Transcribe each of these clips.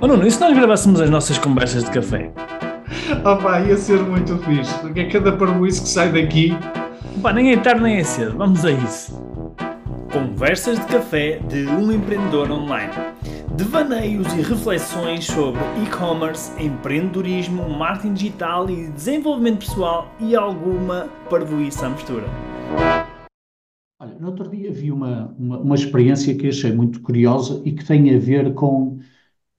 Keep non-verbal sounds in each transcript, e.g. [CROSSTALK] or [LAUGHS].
Oh Nuno, e se nós gravássemos as nossas conversas de café? Opa, ia ser muito fixe, porque é cada parboice que sai daqui. Pá, nem é tarde nem é cedo, vamos a isso. Conversas de café de um empreendedor online. Devaneios e reflexões sobre e-commerce, empreendedorismo, marketing digital e desenvolvimento pessoal e alguma parvoíça à mistura. Olha, no outro dia vi uma, uma, uma experiência que achei muito curiosa e que tem a ver com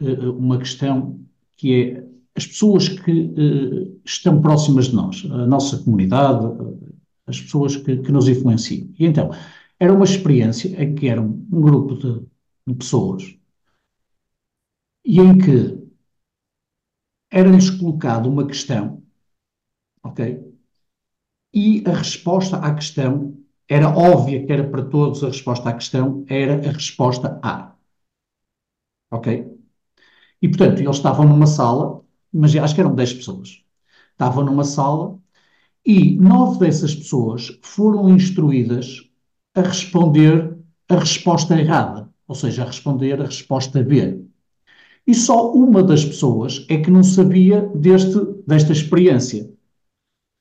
uh, uma questão que é as pessoas que uh, estão próximas de nós, a nossa comunidade, uh, as pessoas que, que, nos influenciam. E então, era uma experiência em que era um, um grupo de, de pessoas e em que era-lhes colocado uma questão, ok? E a resposta à questão era óbvia que era para todos a resposta à questão, era a resposta A. Ok? E, portanto, eles estavam numa sala, mas acho que eram 10 pessoas. Estavam numa sala e nove dessas pessoas foram instruídas a responder a resposta errada, ou seja, a responder a resposta B. E só uma das pessoas é que não sabia deste, desta experiência.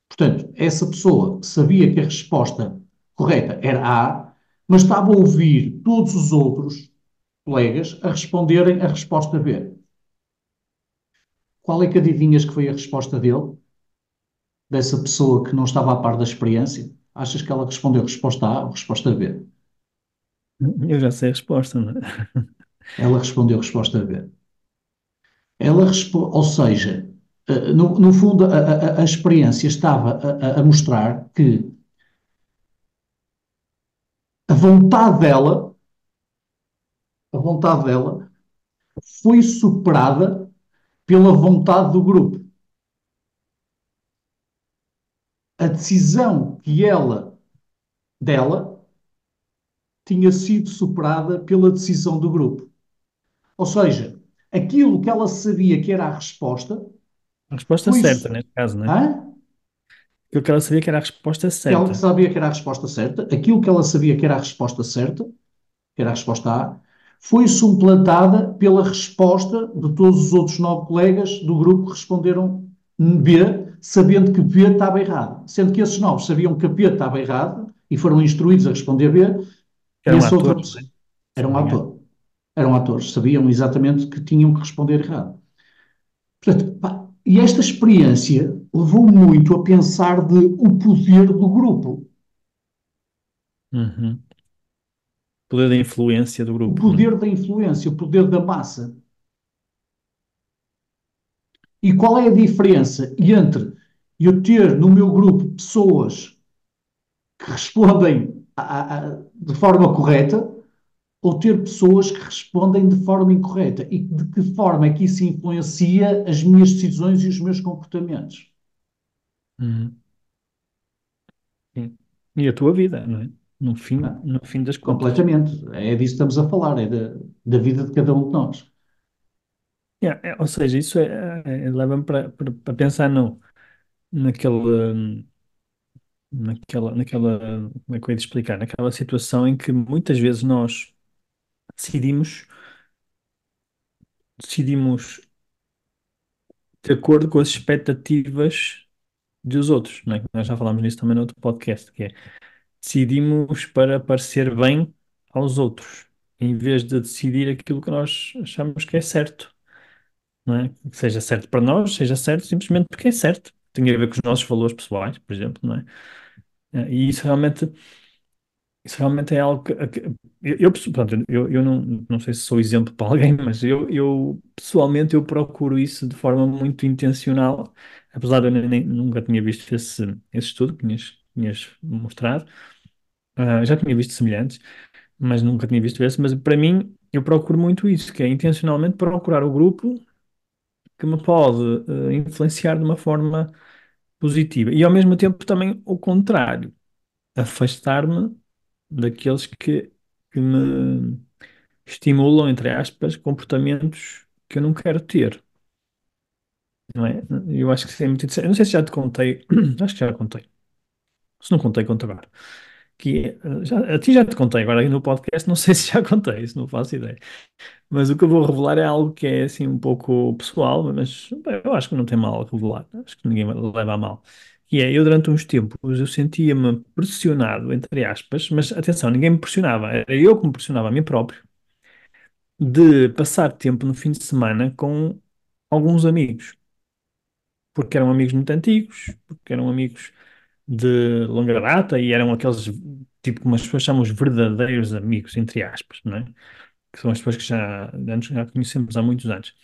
Portanto, essa pessoa sabia que a resposta correta era A, mas estava a ouvir todos os outros colegas a responderem a resposta B. Qual é que adivinhas que foi a resposta dele? Dessa pessoa que não estava a par da experiência? Achas que ela respondeu resposta A ou resposta B? Eu já sei a resposta, não é? [LAUGHS] Ela respondeu resposta B. Ela responde, ou seja, eh, no, no fundo, a, a, a, experiência estava a, a mostrar que a vontade dela, a vontade dela, foi superada pela vontade do grupo. A decisão que ela, dela, tinha sido superada pela decisão do grupo. Ou seja, aquilo que ela sabia que era a resposta. A resposta certa, neste caso, não é? Hã? Aquilo que ela sabia que era a resposta certa. Ela sabia que era a resposta certa, aquilo que ela sabia que era a resposta certa, que era a resposta A, foi suplantada pela resposta de todos os outros nove colegas do grupo que responderam B, sabendo que B estava errado. Sendo que esses nove sabiam que B estava errado e foram instruídos a responder B, Era um ator, pessoa, era um ator. Eram atores, sabiam exatamente que tinham que responder errado. Portanto, pá, e esta experiência levou muito a pensar de o poder do grupo. Uhum. Poder da influência do grupo. O poder é? da influência, o poder da massa. E qual é a diferença entre eu ter no meu grupo pessoas que respondem a, a, de forma correta ou ter pessoas que respondem de forma incorreta e de que forma é que isso influencia as minhas decisões e os meus comportamentos. Uhum. E a tua vida, não é? No fim, ah, no fim das contas. Completamente. É disso que estamos a falar, é da, da vida de cada um de nós. Yeah, é, ou seja, isso é, é, é leva-me para, para, para pensar no, naquele, hum, naquela, naquela, como é que eu ia te explicar? Naquela situação em que muitas vezes nós decidimos, decidimos de acordo com as expectativas dos outros, não é? Nós já falámos nisso também no outro podcast, que é decidimos para parecer bem aos outros, em vez de decidir aquilo que nós achamos que é certo, não é? Que seja certo para nós, seja certo simplesmente porque é certo. Tem a ver com os nossos valores pessoais, por exemplo, não é? E isso realmente isso realmente é algo que, eu, pronto, eu, eu não, não sei se sou exemplo para alguém, [LAUGHS] mas eu, eu pessoalmente eu procuro isso de forma muito intencional, apesar de eu nem, nunca tinha visto esse, esse estudo tinhas, tinhas mostrado, uh, já tinha visto semelhantes, mas nunca tinha visto esse, mas para mim eu procuro muito isso, que é intencionalmente procurar o grupo que me pode uh, influenciar de uma forma positiva e ao mesmo tempo também o contrário, afastar-me daqueles que, que me estimulam, entre aspas, comportamentos que eu não quero ter. Não é? Eu acho que isso é muito interessante. Eu não sei se já te contei, [CLEARS THROAT] acho que já contei. Se não contei, conto agora. que é, já, a ti já te contei, agora aí no podcast não [LAUGHS] sei se já contei, isso não faço ideia. Mas o que eu vou revelar é algo que é assim um pouco pessoal, mas bem, eu acho que não tem mal a revelar, acho que ninguém leva a mal. E é, eu durante uns tempos eu sentia-me pressionado, entre aspas, mas atenção, ninguém me pressionava, era eu que me pressionava a mim próprio, de passar tempo no fim de semana com alguns amigos, porque eram amigos muito antigos, porque eram amigos de longa data e eram aqueles, tipo, como as pessoas chamam os verdadeiros amigos, entre aspas, não é? Que são as pessoas que já, já conhecemos há muitos anos.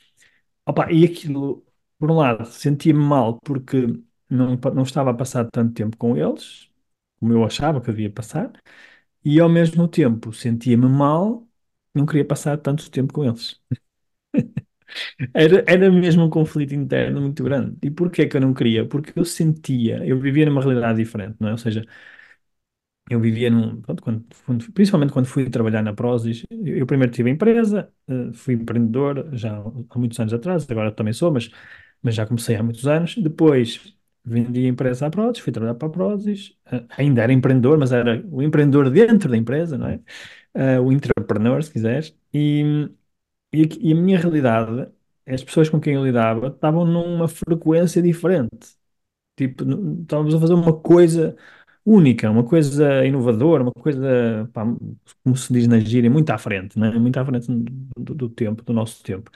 Opa, e aquilo, por um lado, sentia-me mal porque não, não estava a passar tanto tempo com eles, como eu achava que devia passar, e ao mesmo tempo sentia-me mal, não queria passar tanto tempo com eles. [LAUGHS] Era, era mesmo um conflito interno muito grande. E porquê que eu não queria? Porque eu sentia, eu vivia numa realidade diferente, não é? Ou seja, eu vivia num. pronto, quando- quando- principalmente quando fui trabalhar na Prozis, eu eu primeiro tive a empresa, eh, fui empreendedor já há muitos anos atrás, agora também sou, mas, mas já comecei há muitos anos. Depois vendi a empresa à Prozis, fui trabalhar para a Prozis, eh, ainda era empreendedor, mas era o empreendedor dentro da empresa, não é? Eh, o entrepreneur, se quiseres. E, e, e a minha realidade, as pessoas com quem eu lidava estavam numa frequência diferente. Tipo, estávamos a fazer uma coisa única, uma coisa inovadora, uma coisa, pá, como se diz na gíria, muito à frente, né? Muito à frente do, do tempo, do nosso tempo.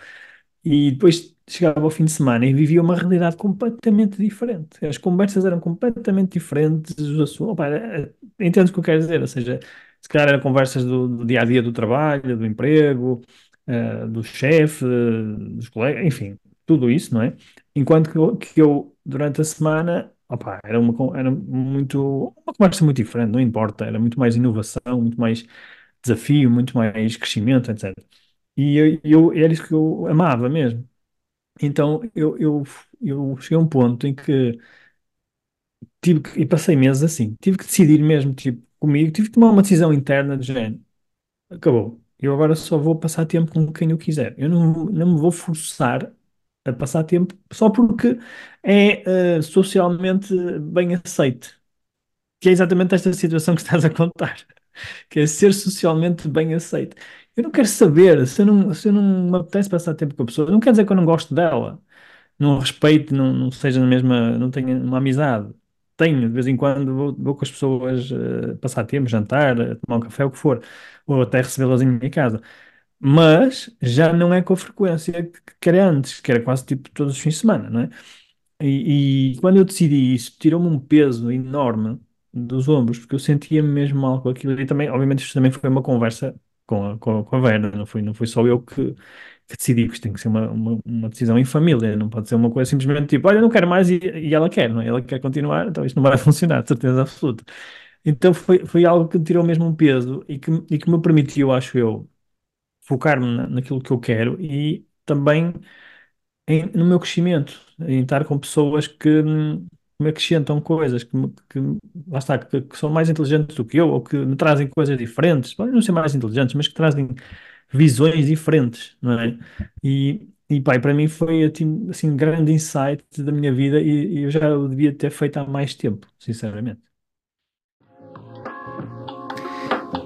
E depois chegava ao fim de semana e vivia uma realidade completamente diferente. As conversas eram completamente diferentes, os assuntos, opa, é- é- entendes o que eu quero dizer? Ou seja, se calhar eram conversas do, do dia a dia do trabalho, do emprego, eh, do chefe, dos colegas, enfim, tudo isso, não é? Enquanto que eu, que eu, durante a semana, opa, era uma, era muito, uma conversa muito diferente, não importa, era muito mais inovação, muito mais desafio, muito mais crescimento, etc. E eu, eu- era isso que eu amava mesmo. Então eu, eu, eu cheguei a um ponto em que tive que, e passei meses assim, tive que decidir mesmo, tipo, comigo, tive que tomar uma decisão interna de género, acabou. Eu agora só vou passar tempo com quem eu quiser. Eu não, não me vou forçar a passar tempo só porque é eh, socialmente bem aceito. Que é exatamente esta situação que estás a contar. [LAUGHS] que é ser socialmente bem aceito. Eu não quero saber, se eu não, se eu não me apetece passar tempo com a pessoa, não quer dizer que eu não gosto dela, não respeito, não, não seja na mesma, não tenha uma amizade. Tenho, de vez em quando vou, vou com as pessoas eh, passar tempo, jantar, eh, tomar um café, o que for, ou até recebê-las em minha casa. Mas já não é com a frequência que era antes, que era quase tipo todos os fins de semana, não é? E, e quando eu decidi isso, tirou-me um peso enorme dos ombros, porque eu sentia-me mesmo mal com aquilo. E também, obviamente, isto também foi uma conversa com a, com a, com a Vera, não foi, não foi só eu que, que decidi, que isto tem que ser uma, uma, uma decisão em família, não pode ser uma coisa simplesmente tipo, olha, não quero mais e, e ela quer, não é? Ela quer continuar, então isto não vai [LAUGHS] funcionar, certeza absoluta. Então foi, foi algo que me tirou mesmo um peso e que, e que me permitiu, acho eu, focar-me na- naquilo que eu quero e também em- no meu crescimento, em estar com pessoas que hum, me acrescentam coisas, que, que, lá está, que, que são mais inteligentes do que eu, ou que me trazem coisas diferentes, podem não ser mais inteligentes, mas que trazem visões diferentes, não é? E, e e para mim foi assim, assim, um grande insight da minha vida e, e eu já o devia ter feito há mais tempo, sinceramente.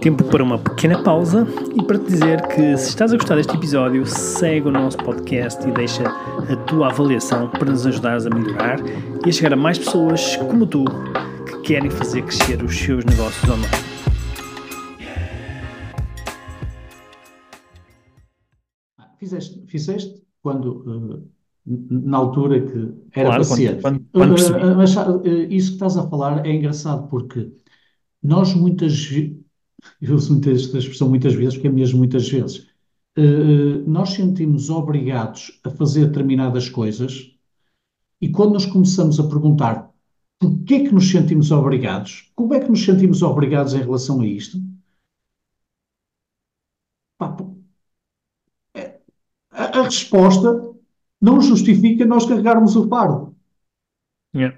Tempo para uma pequena pausa e para te dizer que se estás a gostar deste episódio, segue o nosso podcast e deixa a tua avaliação para nos ajudares a melhorar e a chegar a mais pessoas como tu que querem fazer crescer os seus negócios online. Fizeste, fizeste quando, eh, na altura que era Claro, para quando- quando- quando Eh, percebi. eh, mas isso que estás a falar é engraçado porque nós muitas vezes, [LAUGHS] eu uso muitas, esta expressão muitas vezes, porque é mesmo muitas vezes, nós sentimos obrigados a fazer determinadas coisas e quando nós começamos a perguntar porquê que nos sentimos obrigados, como é que nos sentimos obrigados em relação a isto, a, a resposta não justifica nós carregarmos o fardo. Yeah.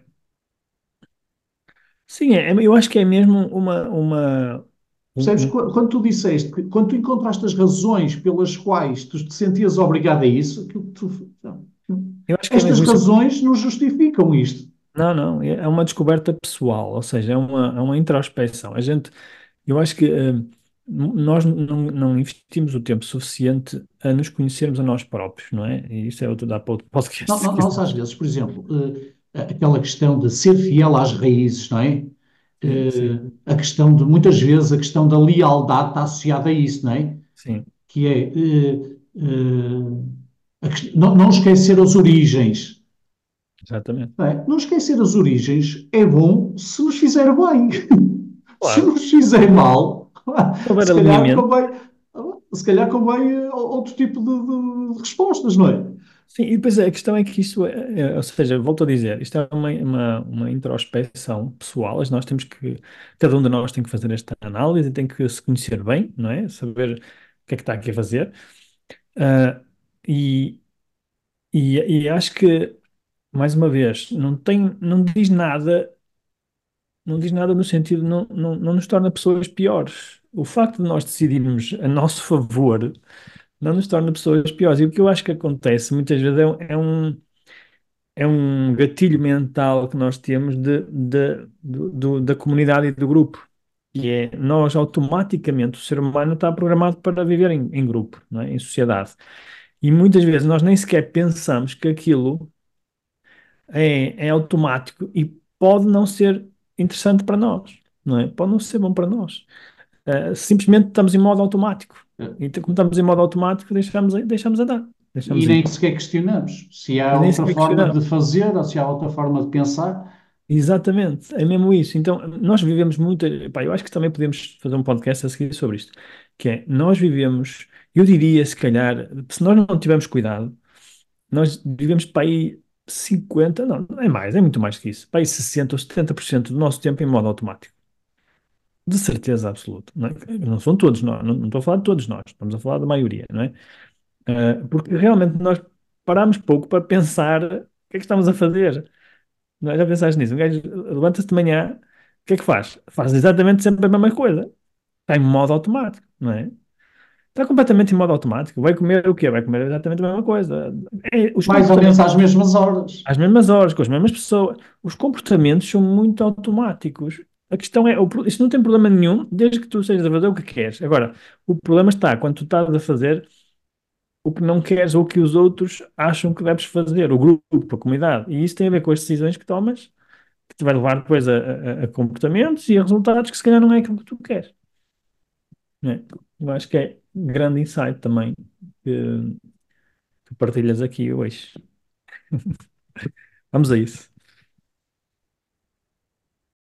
Sim, é, eu acho que é mesmo uma, uma, um- Percebes? Qu- Quando tu disseste, que- quando tu encontraste as razões pelas quais tu te sentias obrigado a isso, aquilo que tu, não, eu acho que é estas mesmo razões não justificam isto. Não, não, é é uma descoberta pessoal, ou seja, é uma, é uma introspecção. A gente, eu acho que n- nós não, não investimos o tempo suficiente a nos conhecermos a nós próprios, não é? E isso é outro, outro podcast, se nó- Nós, às vezes, por exemplo, eh, aquela questão de ser fiel às raízes, não é? Sim, Eh, a questão de, muitas vezes, a questão da lealdade está associada a isso, não é? sim, Que é eh, não, não esquecer as origens. exatamente. Não, é? Não esquecer as origens é bom se nos fizer bem. [LAUGHS] Se Claro, nos fizer mal, [LAUGHS] se calhar convém, se calhar convém eh, outro tipo de, de- respostas, não é? Sim, e depois a questão é que isso é, é- ou seja, volto a dizer, isto é uma, uma, uma introspecção pessoal, nós temos que, cada um de nós tem que fazer esta análise, tem que se conhecer bem, não é? Saber o que é que está aqui a fazer. Ah, e, e, e acho que, mais uma vez, não tem, não diz nada, não diz nada no sentido, não, não, não nos torna pessoas piores. O facto de nós decidirmos a nosso favor não nos torna pessoas piores. E o que eu acho que acontece muitas vezes é, um, é um é gatilho mental que nós temos de, de- do- da comunidade e do grupo. E é nós automaticamente, o ser humano está programado para viver em, em grupo, não é? Em sociedade. E muitas vezes nós nem sequer pensamos que aquilo é, é automático e pode não ser interessante para nós, não é? Pode não ser bom para nós. Eh, simplesmente estamos em modo automático. E então, como estamos em modo automático, deixamos, deixamos andar, E deixamos nem ir. sequer questionamos se há E nem outra forma de fazer ou se há outra forma de pensar. Exatamente, é mesmo isso. Então, nós vivemos muito. Pá, eu acho que também podemos fazer um podcast a seguir sobre isto. Que é, nós vivemos, eu diria, se calhar, se nós não tivermos cuidado, nós vivemos para aí 50, não, é mais, é muito mais que isso, para aí 60 ou 70% do nosso tempo em modo automático. De certeza absoluta. Não, é? Não são todos nós, não, não estou a falar de todos nós, estamos a falar da maioria, não é? Ah, porque realmente nós paramos pouco para pensar o que é que estamos a fazer. Não é? Já pensaste nisso? Um gajo levanta-se de manhã, o que é que faz? Faz exatamente sempre a mesma coisa. Está em modo automático, não é? Está completamente em modo automático. Vai comer o quê? Vai comer exatamente a mesma coisa. É, Mais ou menos às mesmas horas. às mesmas horas, com as mesmas pessoas. Os comportamentos são muito automáticos. A questão é, o pro- isso não tem problema nenhum, desde que tu estejas a fazer o que queres. Agora, o problema está quando tu estás a fazer o que não queres ou o que os outros acham que deves fazer, o grupo, a comunidade. E isso tem a ver com as decisões que tomas que te vai levar depois a, a- a comportamentos e a resultados que se calhar não é aquilo que tu queres. Né? Eu acho que é grande insight também que, que partilhas aqui hoje. [LAUGHS] Vamos a isso.